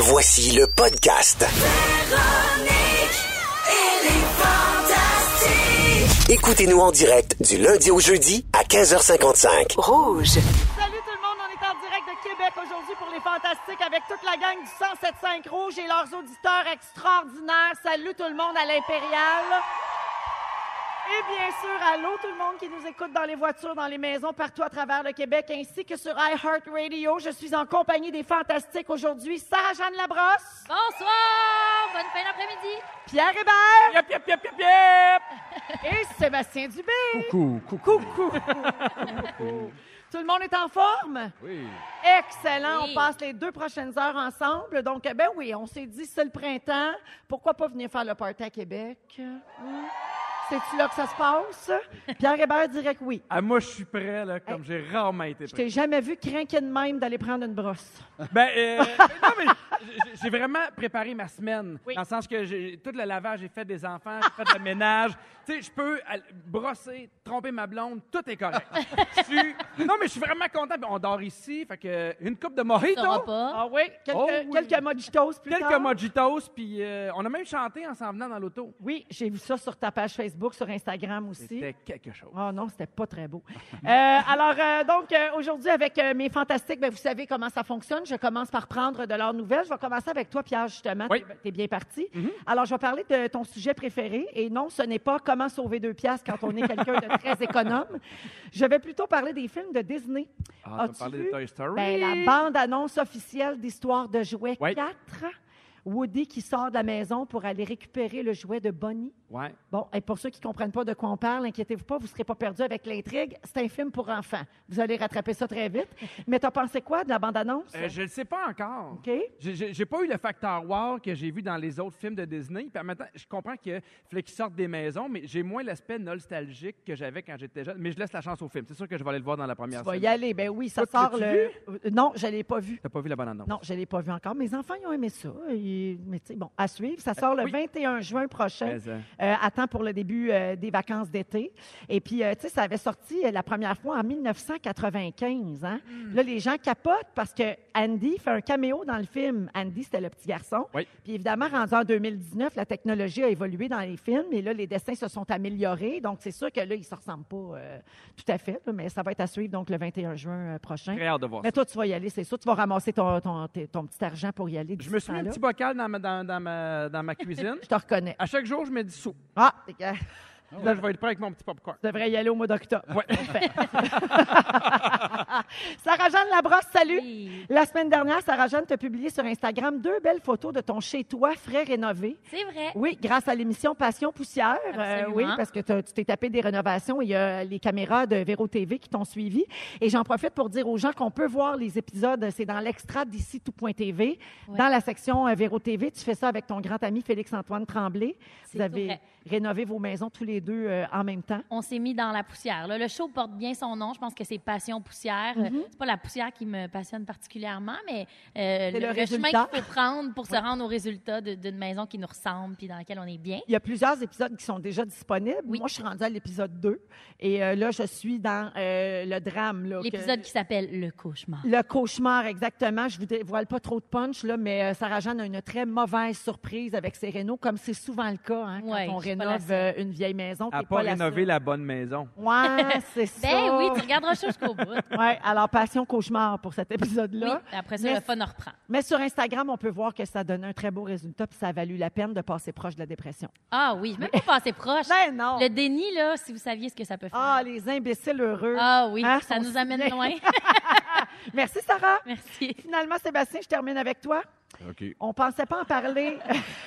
Voici le podcast. Écoutez-nous en direct du lundi au jeudi à 15h55. Rouge. Salut tout le monde, on est en direct de Québec aujourd'hui pour les Fantastiques avec toute la gang du 107.5 Rouge et leurs auditeurs extraordinaires. Salut tout le monde à l'Impérial. Et bien sûr, allô tout le monde qui nous écoute dans les voitures, dans les maisons, partout à travers le Québec, ainsi que sur iHeartRadio. Je suis en compagnie des Fantastiques aujourd'hui. Sarah-Jeanne Labrosse, Bonsoir! Bonne fin d'après-midi! Pierre Hébert Yep, yep, yep, yep, yep! et Sébastien Dubé. Coucou, coucou. Coucou. Tout le monde est en forme? Oui. Excellent. Oui. On passe les deux prochaines heures ensemble. Donc, eh ben oui, on s'est dit, c'est le printemps. Pourquoi pas venir faire le party à Québec? Hmm? C'est-tu là que ça se passe? Pierre Hébert dirait que oui. Ah, moi, je suis prêt, là, comme j'ai rarement été Je prêt. t'ai jamais vu craquer de même d'aller prendre une brosse. Ben, euh, non, mais j'ai- j'ai vraiment préparé ma semaine. Oui. Dans le sens que j'ai tout le lavage, j'ai fait des enfants, j'ai fait le ménage. Tu sais, je peux aller brosser, tromper ma blonde, tout est correct. Je suis... Non, mais je suis vraiment content. Puis On dort ici, fait que une coupe de mojito, Ça va pas? Ah oui? Quelques, Oh oui. quelques mojitos plus quelques tard. mojitos, puis euh, on a même chanté en s'en venant dans l'auto. Oui, j'ai vu ça sur ta page Facebook, sur Instagram aussi. C'était quelque chose. Oh non, c'était pas très beau. Euh, alors, euh, donc, euh, aujourd'hui, avec mes fantastiques, ben, vous savez comment ça fonctionne. Je commence par prendre de leurs nouvelles. Je vais commencer avec toi, Pierre, justement. Oui. Tu es bien parti. Alors, je vais parler de ton sujet préféré. Et non, ce n'est pas comment sauver deux piastres quand on est quelqu'un de très économe. Je vais plutôt parler des films de Disney. Ah, tu parler de Toy Story? Ben, la bande-annonce officielle d'Histoire de jouets Oui. 4. Woody qui sort de la maison pour aller récupérer le jouet de Bonnie. Ouais. Bon, et pour ceux qui ne comprennent pas de quoi on parle, inquiétez-vous pas, vous ne serez pas perdus avec l'intrigue. C'est un film pour enfants. Vous allez rattraper ça très vite. Mais t'as pensé quoi de la bande-annonce? Euh, je ne sais pas encore. OK. J'ai- pas eu le facteur wow que j'ai vu dans les autres films de Disney. Puis maintenant, je comprends qu'il fallait qu'ils sortent des maisons, mais j'ai moins l'aspect nostalgique que j'avais quand j'étais jeune. Mais je laisse la chance au film. C'est sûr que je vais aller le voir dans la première Tu vas y aller. Ben oui, ça Toi, sort tu le. Euh, Non, je ne l'ai pas vu. T'as pas vu la bonne annonce? Non, je ne l'ai pas vu encore. Mes enfants, ils ont aimé ça. Ils- Mais tu sais, bon, à suivre. Ça sort le oui. 21 juin prochain. Mais, euh, euh, à temps pour le début euh, des vacances d'été. Et puis, euh, tu sais, ça avait sorti euh, la première fois en 1995. Hein? Hmm. Là, les gens capotent parce que Andy fait un caméo dans le film. Andy, c'était le petit garçon. Oui. Puis évidemment, rendu en 2019, la technologie a évolué dans les films et là, les dessins se sont améliorés. Donc, c'est sûr que là, ils ne se ressemblent pas euh, tout à fait, mais ça va être à suivre donc le 21 juin euh, prochain. Très hâte de voir Mais ça. toi, tu vas y aller, c'est sûr. Tu vas ramasser ton, ton, ton petit argent pour y aller. Je me suis mis un petit bocal dans ma, dans, dans ma, dans ma cuisine. Je te reconnais. À chaque jour, je mets du sous. Là, je vais être prêt avec mon petit popcorn. tu devrais y aller au mois d'octobre. Ouais. Sarah-Jeanne Labrosse, salut. Oui. La semaine dernière, Sarah-Jeanne t'a publié sur Instagram deux belles photos de ton chez-toi frais rénové. C'est vrai. Oui, grâce à l'émission Passion Poussière. Euh, Absolument. oui, parce que tu t'es tapé des rénovations et il y a les caméras de Véro TV qui t'ont suivi. Et j'en profite pour dire aux gens qu'on peut voir les épisodes. C'est dans l'extra d'ici tout.tv. Ouais. Dans la section euh, Véro TV, tu fais ça avec ton grand ami Félix-Antoine Tremblay. C'est Vous tout avez vrai. Rénové vos maisons tous les deux euh, en même temps? On s'est mis dans la poussière. là. Le show porte bien son nom. Je pense que c'est Passion Poussière. Mhm. Euh, C'est pas la poussière qui me passionne particulièrement, mais euh, le le, le chemin qu'il faut prendre pour se rendre au résultat d'une maison qui nous ressemble puis dans laquelle on est bien. Il y a plusieurs épisodes qui sont déjà disponibles. Oui. Moi, je suis rendue à l'épisode 2. Et euh, là, je suis dans le drame. que- L'épisode qui s'appelle Le cauchemar. Le cauchemar, exactement. Je vous dévoile pas trop de punch, là, mais Sarah-Jeanne a une très mauvaise surprise avec ses rénaux, comme c'est souvent le cas hein, quand Ouais, on rénove seule. euh, une vieille maison. À pas la rénover la bonne maison. Ouais, c'est ça. Ben oui, tu regarderas ça jusqu'au bout. Ouais, alors passion cauchemar pour cet Oui. épisode-là. Après ça, Mais- le fun en reprend. Mais sur Instagram, on peut voir que ça donne un très beau résultat, puis ça a valu la peine de passer proche de la dépression. Ah oui, même pas passé proche. Ben non. Le déni, là, si vous saviez ce que ça peut faire. Ah, les imbéciles heureux. Ah oui, Hein, ça nous amène loin. Merci, Sarah. Merci. Finalement, Sébastien, je termine avec toi. OK. On pensait pas en parler.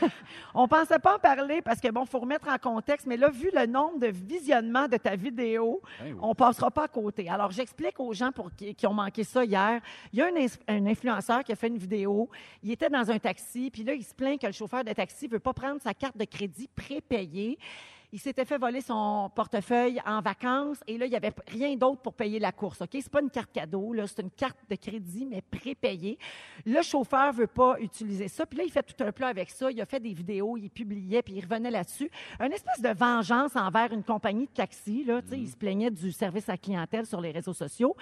on pensait pas en parler parce que, bon, faut remettre en contexte, mais là, vu le nombre de visionnements de ta vidéo, Ben oui. on passera pas à côté. Alors, j'explique aux gens pour qui, qui ont manqué ça hier. Il y a un, un influenceur qui a fait une vidéo. Il était dans un taxi, puis là, il se plaint que le chauffeur de taxi veut pas prendre sa carte de crédit prépayée. Il s'était fait voler son portefeuille en vacances et là, il n'y avait rien d'autre pour payer la course. OK? C'est pas une carte cadeau, là, c'est une carte de crédit, mais prépayée. Le chauffeur veut pas utiliser ça. Puis là, il fait tout un plat avec ça. Il a fait des vidéos, il publiait, puis il revenait là-dessus. Une espèce de vengeance envers une compagnie de taxi. Là, Tu sais, Il se plaignait du service à clientèle sur les réseaux sociaux.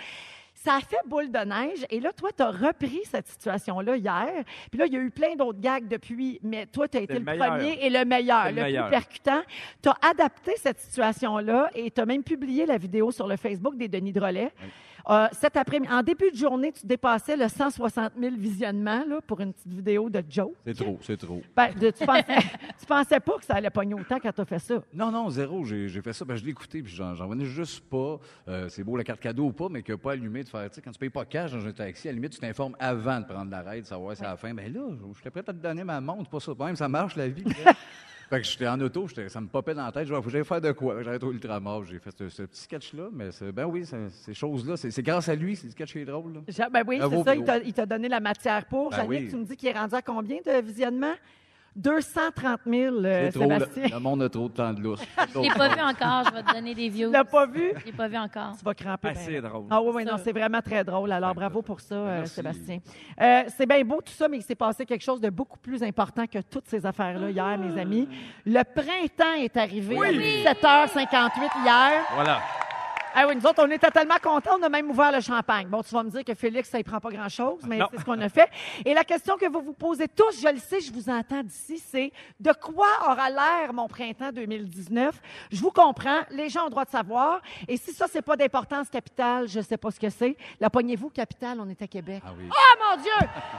Ça a fait boule de neige. Et là, toi, tu as repris cette situation-là hier. Puis là, il y a eu plein d'autres gags depuis, mais toi, tu as été le premier et le meilleur, le, le meilleur. plus percutant. Tu as adapté cette situation-là et tu as même publié la vidéo sur le Facebook des Denis Drolet. Euh, cet après-midi, en début de journée, tu dépassais le 160 000 visionnements là, pour une petite vidéo de Joe. C'est trop, c'est trop. Ben, de- tu, pensais, tu pensais pas que ça allait pogner autant quand tu as fait ça. Non, non, zéro. J'ai j'ai fait ça. Ben, je l'ai écouté, puis j'en j'en revenais juste pas. euh, c'est beau la carte cadeau ou pas, mais que pas allumé de faire. Tu sais, quand tu payes pas cash dans un taxi, à la limite, tu t'informes avant de prendre l'arrêt, de savoir si c'est à la fin. Ben là, je serais prêt à te donner ma montre, pas ça. Même ça marche, la vie. fait que j'étais en auto, ça me popait dans la tête. Je j'aille faire de quoi. J'arrête au ultramar. J'ai fait ce, ce petit sketch-là, mais c'est- ben oui, ces choses-là, c'est c'est grâce à lui, c'est sketch qui est drôle. là. Ben oui, c'est ça, il t'a- il t'a donné la matière pour. Ben Jannick, oui. tu me dis qu'il est rendu à combien de visionnements? 230 000, euh, C'est trop, le, Sébastien. le monde a trop de temps de lousse. Je l'ai pas vu encore. Je vais te donner des views. Tu l'as pas vu? Je l'ai pas vu encore. Tu vas cramper. Ah, ben c'est drôle. Ah oui, oui, non, c'est vraiment très drôle. Alors, bravo pour ça, euh. Sébastien. Euh, c'est bien beau tout ça, mais il s'est passé quelque chose de beaucoup plus important que toutes ces affaires-là hier, mes amis. Le printemps est arrivé à 17h58 hier. Voilà. Ah oui, nous autres, on était tellement contents, on a même ouvert le champagne. Bon, tu vas me dire que Félix, ça ne prend pas grand-chose, mais c'est ce qu'on a fait. Et la question que vous vous posez tous, je le sais, je vous entends d'ici, c'est de quoi aura l'air mon printemps 2019? Je vous comprends, les gens ont le droit de savoir. Et si ça, c'est pas d'importance capitale, je sais pas ce que c'est. La poignez-vous, capitale, on est à Québec. Ah oui. Ah, mon Dieu!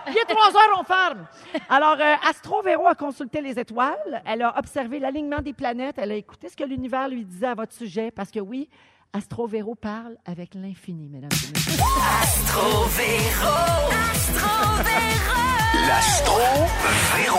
Il est trois heures, on ferme. Alors, euh, Astro Véro a consulté les étoiles. Elle a observé l'alignement des planètes. Elle a écouté ce que l'univers lui disait à votre sujet. Parce que oui, Astro Véro parle avec l'infini, mesdames et messieurs. Astro Véro. L'Astro Véro.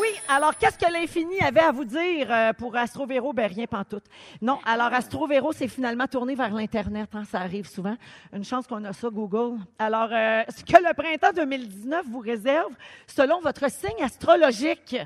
Oui, alors qu'est-ce que l'infini avait à vous dire euh, pour Astro Véro? Ben rien pantoute. Non, alors Astro Véro s'est finalement tourné vers l'Internet. hein, ça arrive souvent. Une chance qu'on a ça, Google. Alors, euh, ce que le printemps 2019 vous réserve selon votre signe astrologique.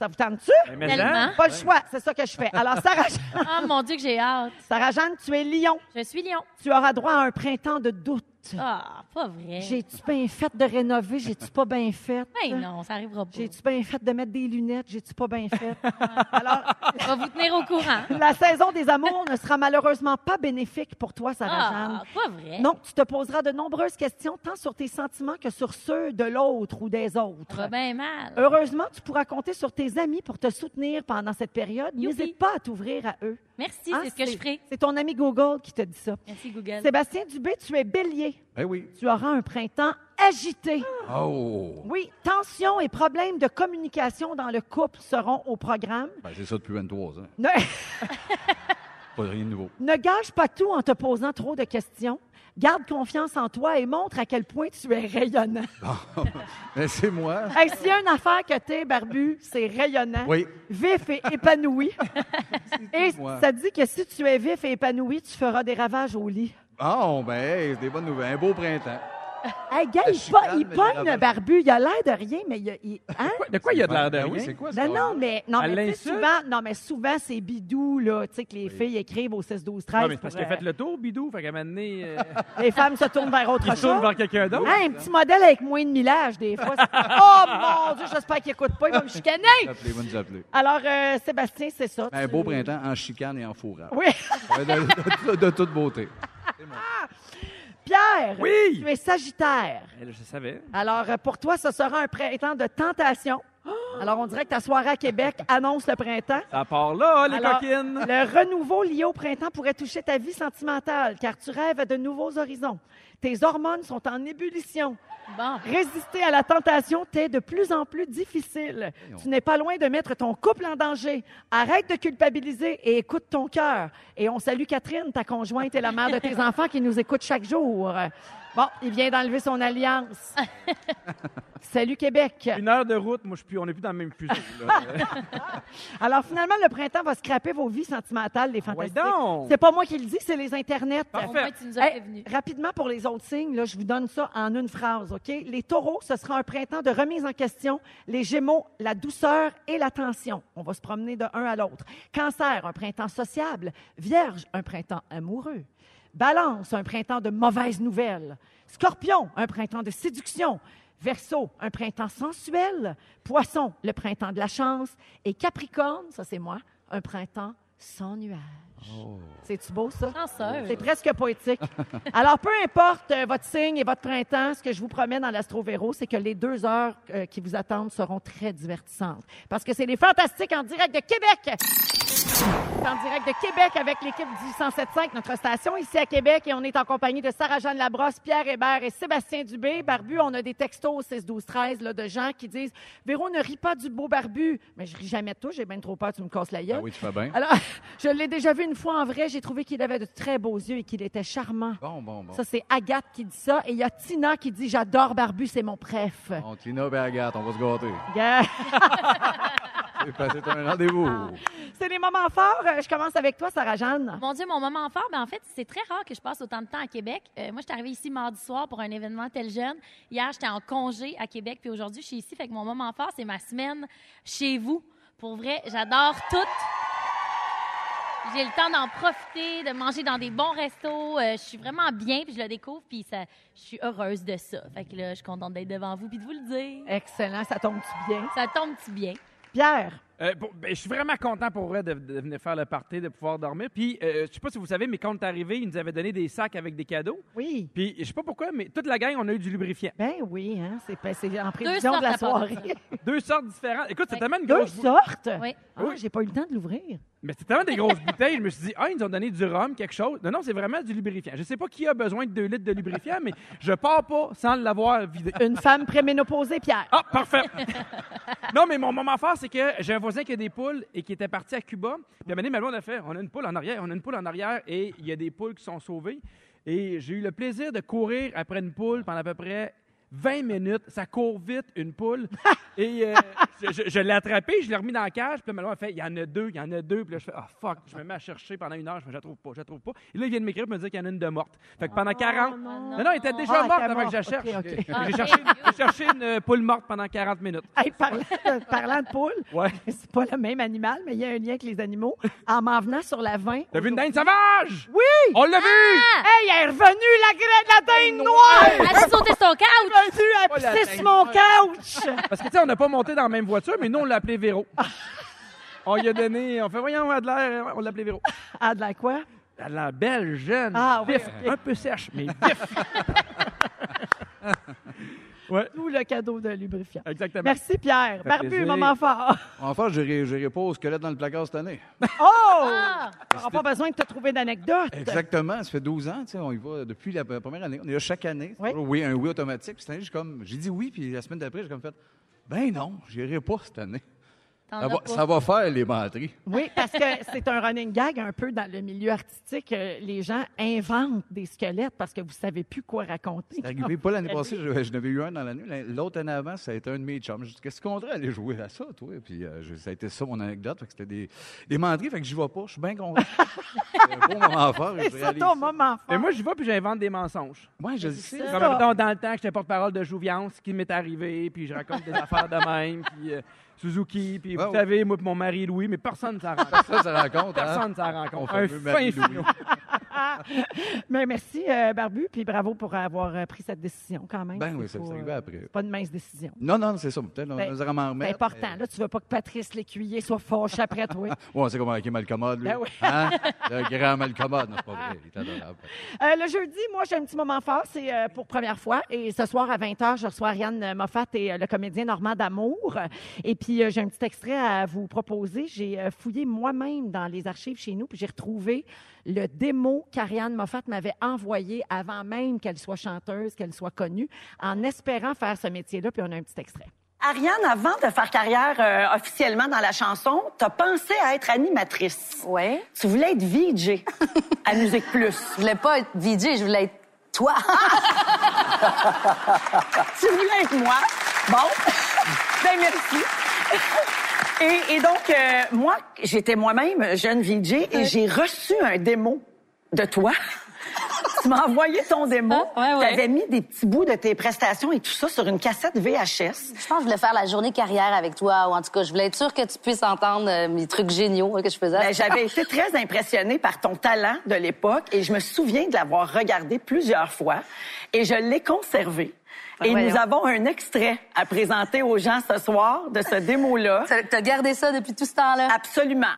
Ça vous tente-tu? Mais Tellement. Pas le choix, c'est ça que je fais. Alors, Sarah, Ah, mon Dieu, que j'ai hâte. Sarah Jeanne, tu es lion. Je suis Lyon. Tu auras droit à un printemps de doute. Ah, pas vrai. J'ai-tu bien fait de rénover? J'ai-tu pas bien fait? Ben non, ça arrivera pas. J'ai-tu bien fait de mettre des lunettes? J'ai-tu pas bien fait? Alors, Je vais vous tenir au courant. la saison des amours ne sera malheureusement pas bénéfique pour toi, Sarah Jeanne. Ah, pas vrai. Non, tu te poseras de nombreuses questions, tant sur tes sentiments que sur ceux de l'autre ou des autres. va bien mal. Heureusement, tu pourras compter sur tes amis pour te soutenir pendant cette période. N'hésite pas à t'ouvrir à eux. Merci, Hein, c'est ce que je ferai. C'est ton ami Google qui te dit ça. Merci, Google. Sébastien Dubé, tu es bélier. Ben oui. Tu auras un printemps agité. Oh! Oui, tensions et problèmes de communication dans le couple seront au programme. Ben, c'est ça depuis 23 ans. Ne, Pas rien de nouveau. ne gâche pas tout en te posant trop de questions. Garde confiance en toi et montre à quel point tu es rayonnant. C'est moi. Hey, S'il y a une affaire que t'es, Barbu, c'est rayonnant, Oui. vif et épanoui. et moi. ça dit que si tu es vif et épanoui, tu feras des ravages au lit. Oh, ben, hey, c'est des bonnes nouvelles. Un beau printemps. Hey, gars, La il, chicane, po- il mais pogne, des ravages. Barbu. Il a l'air de rien, mais il, a- il- hein? De quoi il y a de l'air de Ben rien? oui, c'est quoi, Non, ça? non, mais, non, Elle mais tu sais, l'insulte? souvent, non, mais souvent, c'est bidou, là, tu sais, que les filles écrivent au 6, 12, 13. Non, mais c'est parce pour, qu'il a fait euh, le tour, Bidou. Fait qu'à un moment donné, euh, Les femmes se tournent vers autre il se tourne chose. vers quelqu'un d'autre. Hein, un petit modèle avec moins de millage, des fois. c'est- oh mon Dieu, j'espère qu'il écoute pas, il va me chicaner. Appelez, nous appeler. Alors, euh, Sébastien, c'est ça. Ben, Un tu- beau printemps en chicane et en fourrage. Oui. Ouais, de, de- de toute beauté. Pierre, Oui! tu es Sagittaire. Eh, Je savais. Alors, euh, pour toi, ce sera un printemps de tentation. Alors, on dirait que ta soirée à Québec annonce le printemps. Ça part là, les Alors, coquines. Le renouveau lié au printemps pourrait toucher ta vie sentimentale, car tu rêves de nouveaux horizons. Tes hormones sont en ébullition. Bon. Résister à la tentation t'est de plus en plus difficile. Tu n'es pas loin de mettre ton couple en danger. Arrête de culpabiliser et écoute ton cœur. Et on salue Catherine, ta conjointe et la mère de tes enfants qui nous écoute chaque jour. Bon, il vient d'enlever son alliance. Salut Québec. Une heure de route, moi, je suis plus, on n'est plus dans le même fuseau. là. Alors finalement, le printemps va scraper vos vies sentimentales, les ouais fantastiques. donc! C'est pas moi qui le dis, c'est les internets. Au Parfait. moins, tu nous as Hey, prévenus. rapidement pour les autres signes, là, je vous donne ça en une phrase, OK? Les taureaux, ce sera un printemps de remise en question. Les gémeaux, la douceur et l'attention. On va se promener de un à l'autre. Cancer, un printemps sociable. Vierge, un printemps amoureux. Balance, un printemps de mauvaises nouvelles. Scorpion, un printemps de séduction. Verseau, un printemps sensuel. Poisson, le printemps de la chance. Et Capricorne, ça c'est moi, un printemps sans nuage. Oh. C'est-tu beau, ça? C'est presque poétique. Alors, peu importe euh, votre signe et votre printemps, ce que je vous promets dans l'Astrovéro, c'est que les deux heures euh, qui vous attendent seront très divertissantes. Parce que c'est les Fantastiques en direct de Québec. C'est en direct de Québec avec l'équipe du 107.5, notre station ici à Québec. Et on est en compagnie de Sarah-Jeanne Labrosse, Pierre Hébert et Sébastien Dubé. Barbu, on a des textos au 6 12 13 là, de gens qui disent « Véro, ne ris pas du beau barbu. » Mais je ris jamais de toi, j'ai bien trop peur, tu me casses la gueule. Ah oui, tu fais bien. Alors, je l'ai déjà vu une fois en vrai. J'ai trouvé qu'il avait de très beaux yeux et qu'il était charmant. Bon, bon, bon. Ça, c'est Agathe qui dit ça. Et il y a Tina qui dit J'adore Barbu, c'est mon préf. Bon, Tina et Agathe, on va se gâter. Yeah. C'est passé un rendez-vous. c'est des moments forts. Euh, Je commence avec toi, Sarah-Jeanne. Mon Dieu, mon moment fort, ben en fait, c'est très rare que je passe autant de temps à Québec. Euh, moi, je suis arrivée ici mardi soir pour un événement tel jeune. Hier, j'étais en congé à Québec, puis aujourd'hui, je suis ici. Fait que mon moment fort, c'est ma semaine chez vous. Pour vrai, j'adore tout. J'ai le temps d'en profiter, de manger dans des bons restos. Euh, je suis vraiment bien, puis je le découvre, puis ça, je suis heureuse de ça. Fait que là, je suis contente d'être devant vous, puis de vous le dire. Excellent, ça tombe-tu bien? Ça tombe-tu bien? Pierre, Euh, bon, ben, je suis vraiment content pour vrai de, de venir faire le party, de pouvoir dormir. Puis, euh, je sais pas si vous savez, mais quand on est arrivé, ils nous avaient donné des sacs avec des cadeaux. oui. Puis, je sais pas pourquoi, mais toute la gang, on a eu du lubrifiant. Ben oui, hein, c'est c'est en prévision de la soirée. Deux sortes différentes. Écoute, c'est tellement une Deux grosse sortes? Oui. Ah, j'ai pas eu le temps de l'ouvrir. Mais c'était tellement des grosses bouteilles, je me suis dit, ah, ils nous ont donné du rhum, quelque chose. Non, non, c'est vraiment du lubrifiant. Je sais pas qui a besoin de deux litres de lubrifiant, mais je pars pas sans l'avoir vidé. Une femme préménopausée, Pierre. Ah, parfait. non, mais mon moment fort, c'est que j'ai un voisin qui a des poules et qui était parti à Cuba. Puis à un moment donné, ma blonde a fait, on a une poule en arrière, on a une poule en arrière et il y a des poules qui sont sauvées. Et j'ai eu le plaisir de courir après une poule pendant à peu près 20 minutes. Ça court vite, une poule. et euh, je, je- je l'ai attrapée, je l'ai remis dans la cage. Puis ma a fait, il y en a deux, il y en a deux. Puis là, je fais, ah, fuck. Je me mets à chercher pendant une heure. Je fais, je la trouve pas, je la trouve pas. Et là, il vient de m'écrire pour me dire qu'il y en a une de morte. Fait que pendant 40. non. Non, non, elle était déjà Ah, morte avant que je la cherche. Ah, J'ai cherché, j'ai cherché une euh, poule morte pendant 40 minutes. Hey, parlant, de, parlant de poule, Ouais. c'est pas le même animal, mais il y a un lien avec les animaux. En m'en venant sur la 20. T'as vu une dinde sauvage? Oui! On l'a vu! Hey, elle est revenue, la, gra- la dinde noire! Elle a sauté son couch! Pas la sur mon couch! Parce que, tu sais, on n'a pas monté dans la même voiture, mais nous, on l'a appelé Véro. on lui a donné, on fait, voyons, on a de l'air, on l'a appelé Véro. Ah, de la quoi? Elle a l'air belle, jeune, Ah, oui, vif, ok. un peu sèche, mais vif. ouais, le cadeau de lubrifiant. exactement. Merci, Pierre. Barbu, plaisir. moment fort. Enfin, j'irai j'irai pas au squelette dans le placard cette année. Oh! Ah! On n'aura pas besoin de te trouver d'anecdotes. Exactement, ça fait 12 ans, tu sais, on y va depuis la première année. On est là chaque année. Oui. un oui automatique. Puis cette année, j'ai comme, j'ai dit oui, puis la semaine d'après, j'ai comme fait, ben non, j'irai pas cette année. Ça va, pas? ça va faire les menteries. Oui, parce que c'est un running gag un peu dans le milieu artistique. Euh, Les gens inventent des squelettes parce que vous savez plus quoi raconter. C'est arrivé pas l'année passée, je, je n'avais eu un dans l'année. L'autre année avant, ça a été un de mes chums. Je dis, qu'est-ce qu'on voudrait aller jouer à ça, toi? Puis euh, je- ça a été ça mon anecdote. C'était des, des menteries, fait que j'y vais pas. Je suis bien content. C'est un beau moment fort. et C'est ça ton moment fort. Mais moi, j'y vais puis j'invente des mensonges. Ouais, je sais. ça. Comme dans le temps que j'étais porte-parole de Jouviance, ce qui m'est arrivé, puis je raconte des affaires de même, puis euh, Suzuki, puis vous savez, moi mon mari Louis, mais personne ne s'en rend compte. Ça, ça rencontre. hein? Personne ne s'en rend compte. fait Un fin. Mais merci, euh, Barbu, puis bravo pour avoir euh, pris cette décision quand même. Ben oui, ça c'est arrivé euh, après. pas une mince décision. Non, non, c'est ça. Peut-être on Ben, nous m'en C'est remettre. important. mais- Là, tu veux pas que Patrice Lécuyer soit fâché après toi. Ouais, on sait comment il est malcommode, lui. Ben oui. Hein? Le grand malcommode. Non, c'est pas vrai. Il est adorable. Euh, le jeudi, moi, j'ai un petit moment fort. C'est euh, pour première fois. Et ce soir, à 20h, je reçois Ariane Moffat et le comédien Normand D'Amour. Et puis, j'ai un petit extrait à vous proposer. J'ai fouillé moi-même dans les archives chez nous, puis j'ai retrouvé le démo qu'Ariane Moffat m'avait envoyé avant même qu'elle soit chanteuse, qu'elle soit connue, en espérant faire ce métier-là. Puis, on a un petit extrait. Ariane, avant de faire carrière euh, officiellement dans la chanson, t'as pensé à être animatrice. Ouais. Tu voulais être VJ à Musique Plus. Je voulais pas être VJ, je voulais être toi. Tu voulais être moi. Bon. ben merci. Et, et donc, euh, moi, j'étais moi-même jeune VJ et j'ai reçu un démo de toi. tu m'as envoyé ton démo. Ah, ouais, ouais. Tu avais mis des petits bouts de tes prestations et tout ça sur une cassette VHS. Je pense que je voulais faire la journée carrière avec toi, ou en tout cas, je voulais être sûre que tu puisses entendre euh, mes trucs géniaux hein, que je faisais. Ben, J'avais été très impressionnée par ton talent de l'époque et je me souviens de l'avoir regardé plusieurs fois et je l'ai conservé. Et nous avons un extrait à présenter aux gens ce soir de ce démo-là. T'as- T'as gardé ça depuis tout ce temps-là? Absolument.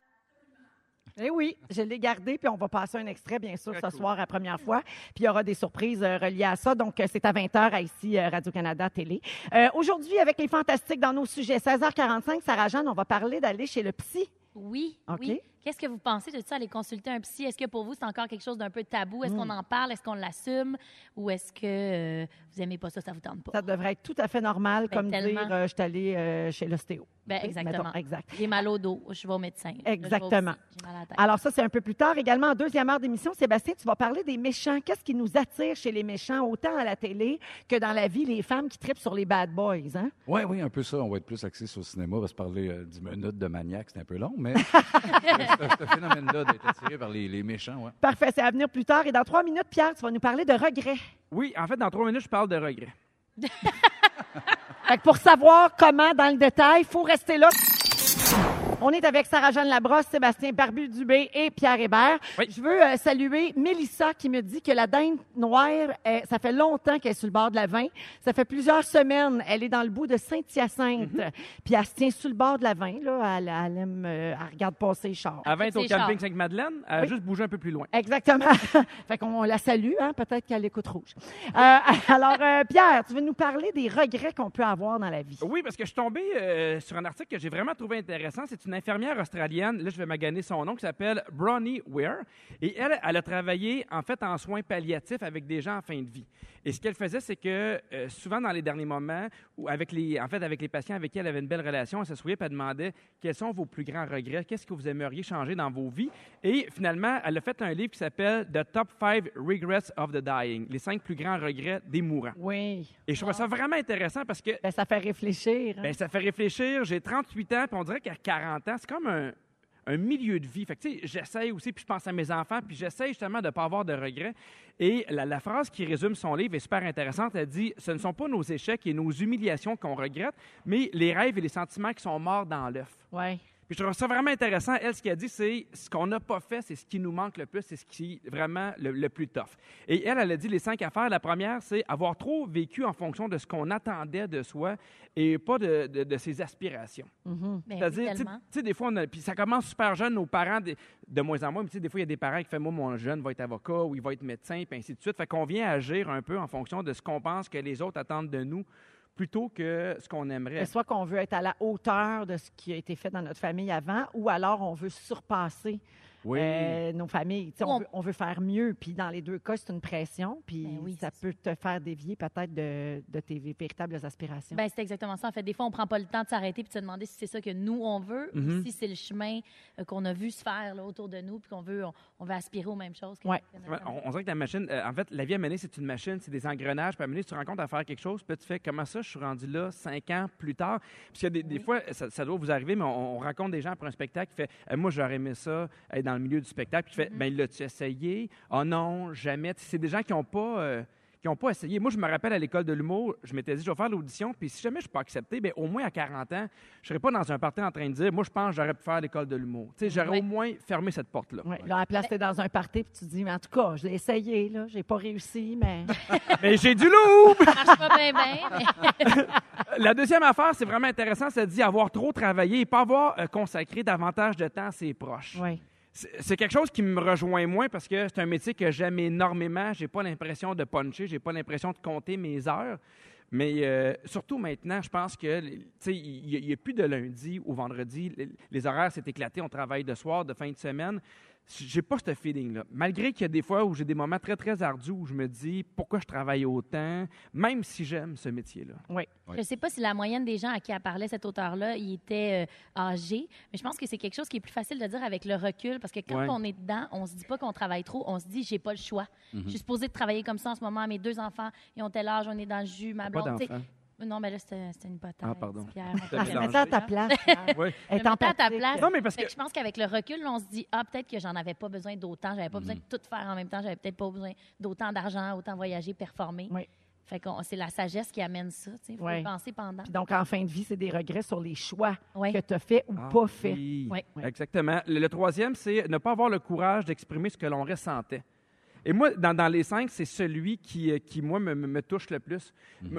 Eh oui, je l'ai gardé, puis on va passer un extrait, bien sûr, Très ce cool. soir, la première fois. Puis il y aura des surprises euh, reliées à ça. Donc, euh, c'est à 20h à ici, euh, Radio-Canada Télé. Euh, Aujourd'hui, avec les Fantastiques dans nos sujets, 16h45, Sarah-Jeanne, on va parler d'aller chez le psy. Oui, OK? oui. Qu'est-ce que vous pensez de ça, aller consulter un psy? Est-ce que pour vous, c'est encore quelque chose d'un peu tabou? Est-ce qu'on en parle? Est-ce qu'on l'assume? Ou est-ce que euh, vous aimez pas ça, ça vous tente pas? Ça devrait être tout à fait normal, Ben, comme tellement. dire euh, je suis allée euh, chez l'ostéo. Ben, exactement. mettons, exact. J'ai mal au dos, je vais au médecin. Exactement. aussi, J'ai mal à la tête. Alors ça, c'est un peu plus tard. Également, en deuxième heure d'émission, Sébastien, tu vas parler des méchants. Qu'est-ce qui nous attire chez les méchants, autant à la télé que dans la vie, les femmes qui tripent sur les bad boys, hein? Oui, oui, un peu ça. On va être plus axé sur le cinéma. On va se parler euh, 10 minutes de maniaque. C'est un peu long, mais ce, ce phénomène-là d'être attiré par les, les méchants, ouais. Parfait, c'est à venir plus tard. Et dans trois minutes, Pierre, tu vas nous parler de regrets. Oui, en fait, dans trois minutes, je parle de regrets. Pour savoir comment, dans le détail, il faut rester là. On est avec Sarah-Jeanne Labrosse, Sébastien Barbu-Dubé et Pierre Hébert. Oui. Je veux euh, saluer Mélissa qui me dit que la dinde noire, euh, ça fait longtemps qu'elle est sur le bord de la vin. Ça fait plusieurs semaines. Elle est dans le bout de Saint-Hyacinthe. Mhm. Puis elle se tient sur le bord de la vin. Là. Elle, elle aime, euh, elle regarde passer les chars. Avant d'être au camping. Sainte-Madeleine, elle a Oui. juste bougé un peu plus loin. Exactement. fait qu'on la salue, hein? peut-être qu'elle écoute rouge. Euh, alors, euh, Pierre, tu veux nous parler des regrets qu'on peut avoir dans la vie? Oui, parce que je suis tombé euh, sur un article que j'ai vraiment trouvé intéressant. C'est une infirmière australienne, là je vais maganer son nom, qui s'appelle Bronnie Weir. Et elle, elle a travaillé en fait en soins palliatifs avec des gens en fin de vie. Et ce qu'elle faisait, c'est que euh, souvent dans les derniers moments, ou avec les, en fait avec les patients avec qui elle avait une belle relation, elle s'assoyait et elle demandait quels sont vos plus grands regrets, qu'est-ce que vous aimeriez changer dans vos vies. Et finalement, elle a fait un livre qui s'appelle The Top 5 Regrets of the Dying, les cinq plus grands regrets des mourants. Oui. Et je trouve ça vraiment intéressant parce que Ben, ça fait réfléchir. hein? ben, ça fait réfléchir. J'ai 38 ans, puis on dirait qu'à 40 ans, c'est comme un, un milieu de vie. Fait que, tu sais, j'essaye aussi, puis je pense à mes enfants, puis j'essaye justement de ne pas avoir de regrets. Et la, la phrase qui résume son livre est super intéressante. Elle dit Ce ne sont pas nos échecs et nos humiliations qu'on regrette, mais les rêves et les sentiments qui sont morts dans l'œuf. Ouais. Puis je trouve ça vraiment intéressant. Elle, ce qu'elle dit, c'est ce qu'on n'a pas fait, c'est ce qui nous manque le plus, c'est ce qui est vraiment le, le plus tough. Et elle, elle a dit les cinq affaires. La première, c'est avoir trop vécu en fonction de ce qu'on attendait de soi et pas de, de- de ses aspirations. Mhm. Ben C'est-à-dire, tu sais- tellement. tu sais, des fois, on a- puis ça commence super jeune, nos parents, de, de moins en moins, mais tu sais, des fois, il y a des parents qui font, moi, mon jeune va être avocat ou il va être médecin, puis ainsi de suite. Fait qu'on vient agir un peu en fonction de ce qu'on pense que les autres attendent de nous plutôt que ce qu'on aimerait. Ben, Soit qu'on veut être à la hauteur de ce qui a été fait dans notre famille avant, ou alors on veut surpasser Oui. euh, nos familles. Tu sais, on, On- veut, on veut faire mieux. Puis dans les deux cas, c'est une pression. Puis Ben oui, ça peut te faire dévier peut-être de, de tes véritables aspirations. Ben, c'est exactement ça. En fait, des fois, on prend pas le temps de s'arrêter et de se demander si c'est ça que nous, on veut Mhm. ou si c'est le chemin euh, qu'on a vu se faire là, autour de nous puis qu'on veut, on, on veut aspirer aux mêmes choses. que- que famille. on, on dirait que la machine, euh, en fait, la vie à mener, c'est une machine, c'est des engrenages. Puis à mener, tu te rends compte à faire quelque chose, puis tu fais comment ça, je suis rendu là cinq ans plus tard? Puis il y a des, des fois, ça, ça doit vous arriver, mais on, on rencontre des gens pour un spectacle qui fait Moi, j'aurais aimé ça, être dans le milieu du spectacle. Puis tu fais Ben, l'as-tu essayé? Oh non, jamais. C'est des gens qui n'ont pas. euh, qui n'ont pas essayé. Moi, je me rappelle à l'école de l'humour, je m'étais dit, je vais faire l'audition, puis si jamais je ne suis pas accepté, bien, au moins à 40 ans, je ne serais pas dans un party en train de dire, moi, je pense que j'aurais pu faire l'école de l'humour. Tu sais, j'aurais au moins fermé cette porte-là. Ouais, Là, à la place, t'es dans un party, puis tu te dis, mais en tout cas, je l'ai essayé, là, j'ai pas réussi, mais. Mais j'ai du loup! Ça marche pas bien, bien. La deuxième affaire, c'est vraiment intéressant, ça dit avoir trop travaillé et pas avoir euh, consacré davantage de temps à ses proches. oui. C'est quelque chose qui me rejoint moins parce que c'est un métier que j'aime énormément. J'ai pas l'impression de puncher, j'ai pas l'impression de compter mes heures. Mais euh, surtout maintenant, je pense que il n'y a, plus de lundi ou vendredi. Les, les horaires s'est éclaté, on travaille de soir, de fin de semaine. J'ai pas ce feeling-là. Malgré qu'il y a des fois où j'ai des moments très, très ardus où je me dis pourquoi je travaille autant, même si j'aime ce métier-là. Oui. Je ne sais pas si la moyenne des gens à qui elle parlait, cet auteur-là, il était euh, âgé, mais je pense que c'est quelque chose qui est plus facile de dire avec le recul, parce que quand on est dedans, on se dit pas qu'on travaille trop, on se dit j'ai pas le choix. Je suis supposée de travailler comme ça en ce moment. Mes deux enfants, ils ont tel âge, on est dans le jus, ma blonde. Non, mais là, c'était une hypothèse. Ah, pardon. Pierre. Ah, mets-toi à ta place. Pierre. Oui. Elle à ta place. Non, mais parce Fait que que je pense qu'avec le recul, on se dit ah peut-être que j'en avais pas besoin d'autant, j'avais pas besoin de tout faire en même temps, j'avais peut-être pas besoin d'autant d'argent, autant voyager, performer. Oui. Fait que c'est la sagesse qui amène ça, tu sais, faut penser pendant. Puis donc, en fin de vie, c'est des regrets sur les choix que tu as fait ou Ah, pas fait. oui. Exactement. Le, le troisième, c'est ne pas avoir le courage d'exprimer ce que l'on ressentait. Et moi, dans, dans les cinq, c'est celui qui, euh, qui moi, me, me- me touche le plus.